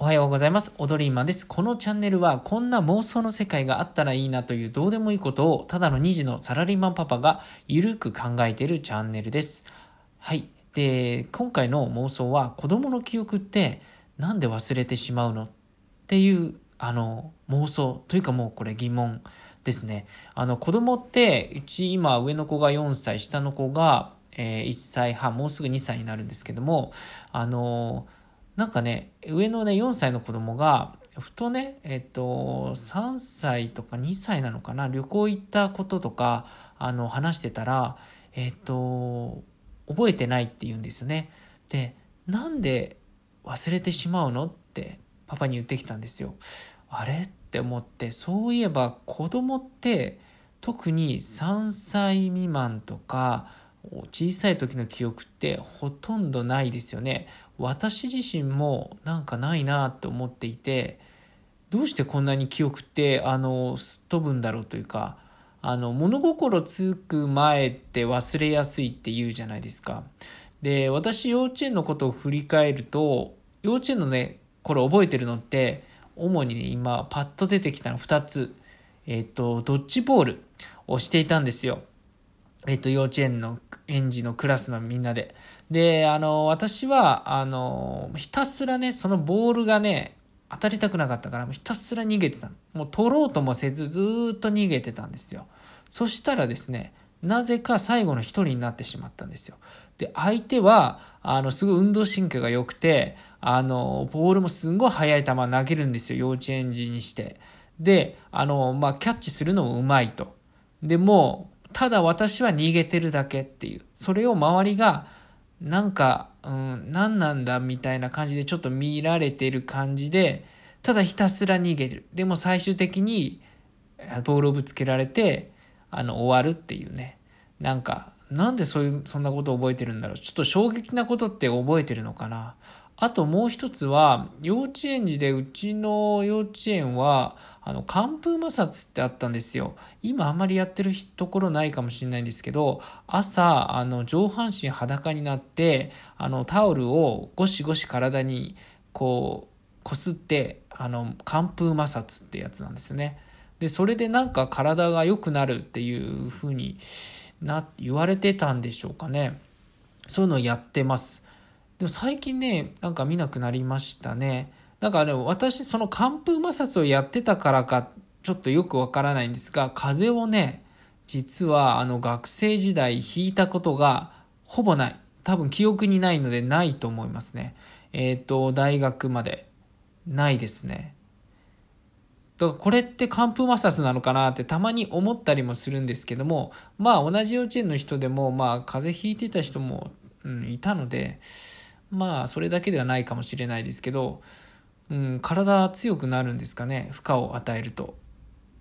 おはようございます。オドリーマンです。このチャンネルはこんな妄想の世界があったらいいなというどうでもいいことをただの2児のサラリーマンパパがゆるく考えているチャンネルです。はい。で、今回の妄想は子供の記憶ってなんで忘れてしまうのっていうあの妄想というかもうこれ疑問ですね。あの子供ってうち今上の子が4歳、下の子が、え1歳半、もうすぐ2歳になるんですけども、あのなんかね、上のね、4歳の子供が、ふとね、えっと、3歳とか2歳なのかな、旅行行ったこととか、あの、話してたら、えっと、覚えてないって言うんですよね。で、なんで忘れてしまうのってパパに言ってきたんですよ。あれ？って思って、そういえば子供って、特に3歳未満とか、小さい時の記憶ってほとんどないですよね。私自身もなんかないなって思っていて、どうしてこんなに記憶ってあのすっ飛ぶんだろうというか、あの物心つく前って忘れやすいって言うじゃないですか。で、私幼稚園のことを振り返ると、幼稚園のね、頃覚えてるのって、主にね、今パッと出てきたの2つ。えっ、と、ドッジボールをしていたんですよ。えっと、幼稚園の園児のクラスのみんなで。で、あの、私は、あの、ひたすらね、そのボールがね、当たりたくなかったから、ひたすら逃げてた。もう取ろうともせず、ずっと逃げてたんですよ。そしたらですね、なぜか最後の一人になってしまったんですよ。で、相手は、あの、すごい運動神経が良くて、あの、ボールもすんごい速い球投げるんですよ、幼稚園児にして。で、あの、まあ、キャッチするのもうまいと。でも、ただ私は逃げてるだけっていう。それを周りが、なんか、うん、何なんだみたいな感じでちょっと見られてる感じで、ただひたすら逃げる。でも最終的に、ボールをぶつけられて、あの、終わるっていうね。なんか、なんでそういう、そんなことを覚えてるんだろう。ちょっと衝撃なことって覚えてるのかな。あともう一つは、幼稚園児でうちの幼稚園は、あの、寒風摩擦ってあったんですよ。今あんまりやってるところないかもしれないんですけど、朝、あの、上半身裸になって、あの、タオルをゴシゴシ体に、こう、こすって、あの、寒風摩擦ってやつなんですよね。で、それでなんか体が良くなるっていうふうにな、言われてたんでしょうかね。そういうのをやってます。でも最近ね、なんか見なくなりましたね。なんかね、私その寒風摩擦をやってたからか、ちょっとよくわからないんですが、風邪をね、実はあの学生時代引いたことがほぼない。多分記憶にないのでないと思いますね。えっ、ー、と、大学までないですね。だからこれって寒風摩擦なのかなってたまに思ったりもするんですけども、まあ同じ幼稚園の人でも、まあ風邪ひいてた人も、うん、いたので、まあそれだけではないかもしれないですけど、うん、体強くなるんですかね負荷を与えると。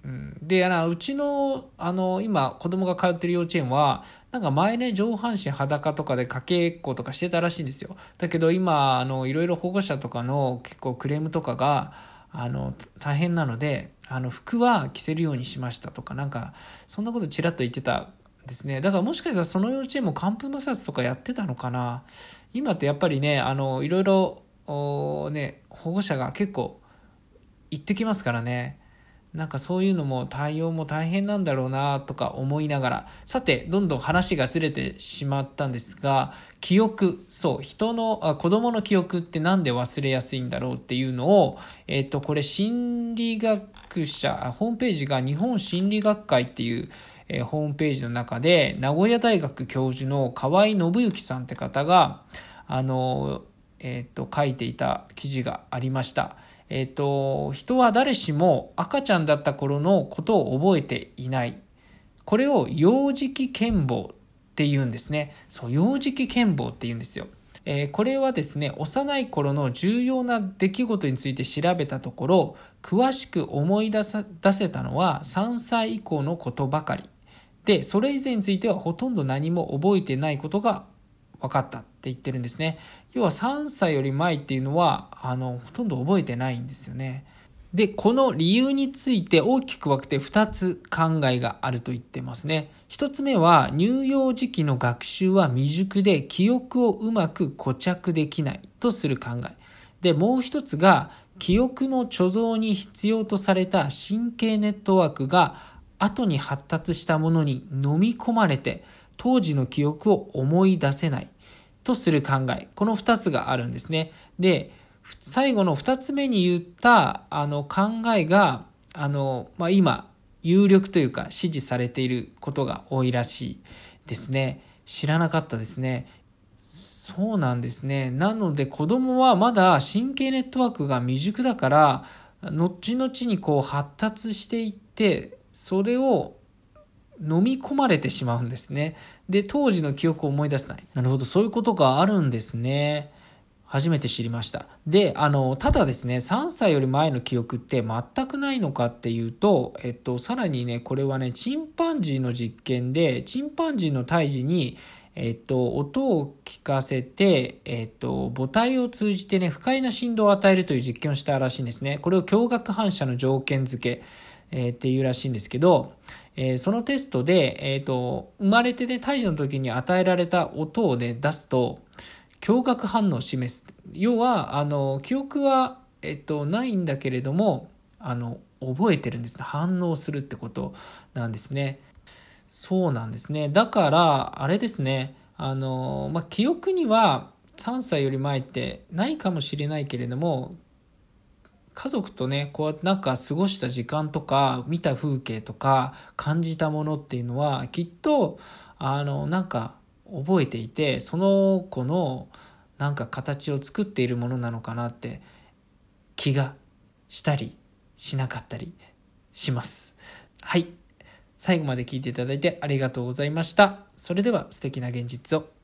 うん、であのうちのあの今子供が通ってる幼稚園はなんか前ね上半身裸とかでかけっことかしてたらしいんですよだけど今あのいろいろ保護者とかの結構クレームとかがあの大変なのであの服は着せるようにしましたとかなんかそんなことちらっと言ってたですね。だからもしかしたらその幼稚園も寒風摩擦とかやってたのかな。今ってやっぱりね、あの、いろいろ、ね、保護者が結構行ってきますからね。なんかそういうのも対応も大変なんだろうなとか思いながら、さて、どんどん話がずれてしまったんですが、記憶、そう、人の、あ子供の記憶ってなんで忘れやすいんだろうっていうのを、えっ、と、これ心理学者、ホームページが日本心理学会っていう、えー、ホームページの中で、名古屋大学教授の河合信之さんって方が、あの、えっ、ー、と、書いていた記事がありました。えっ、ー、と、人は誰しも赤ちゃんだった頃のことを覚えていない。これを幼児期健忘って言うんですね。そう、幼児期健忘って言うんですよ。えー、これはですね、幼い頃の重要な出来事について調べたところ、詳しく思い出さ出せたのは3歳以降のことばかり。で、それ以前についてはほとんど何も覚えてないことが分かったって言ってるんですね。要は3歳より前っていうのは、あの、ほとんど覚えてないんですよね。で、この理由について大きく分けて2つ考えがあると言ってますね。1つ目は、乳幼児期の学習は未熟で記憶をうまく固着できないとする考え。で、もう一つが、記憶の貯蔵に必要とされた神経ネットワークが後に発達したものに飲み込まれて当時の記憶を思い出せないとする考え。この二つがあるんですね。で、最後の二つ目に言ったあの考えが、あの、まあ、今、有力というか支持されていることが多いらしいですね。知らなかったですね。そうなんですね。なので子供はまだ神経ネットワークが未熟だから、後々にこう発達していって、それを飲み込まれてしまうんですね。で、当時の記憶を思い出せない。なるほど、そういうことがあるんですね。初めて知りました。で、あの、ただですね、3歳より前の記憶って全くないのかっていうと、えっと、さらにね、これはね、チンパンジーの実験で、チンパンジーの胎児に、えっと、音を聞かせて、えっと、母体を通じてね、不快な振動を与えるという実験をしたらしいんですね。これを驚愕反射の条件付け、えー、っていうらしいんですけど、えー、そのテストで、えっと、生まれてね、胎児の時に与えられた音をね、出すと、驚愕反応を示す。要は、あの、記憶は、えっと、ないんだけれども、あの、覚えてるんですね。反応するってことなんですね。そうなんですね。だから、あれですね。あの、まあ、記憶には3歳より前ってないかもしれないけれども、家族とね、こうやってなんか過ごした時間とか、見た風景とか、感じたものっていうのは、きっと、あの、なんか覚えていて、その子のなんか形を作っているものなのかなって気がしたりしなかったりします。はい。最後まで聞いていただいてありがとうございました。それでは素敵な現実を。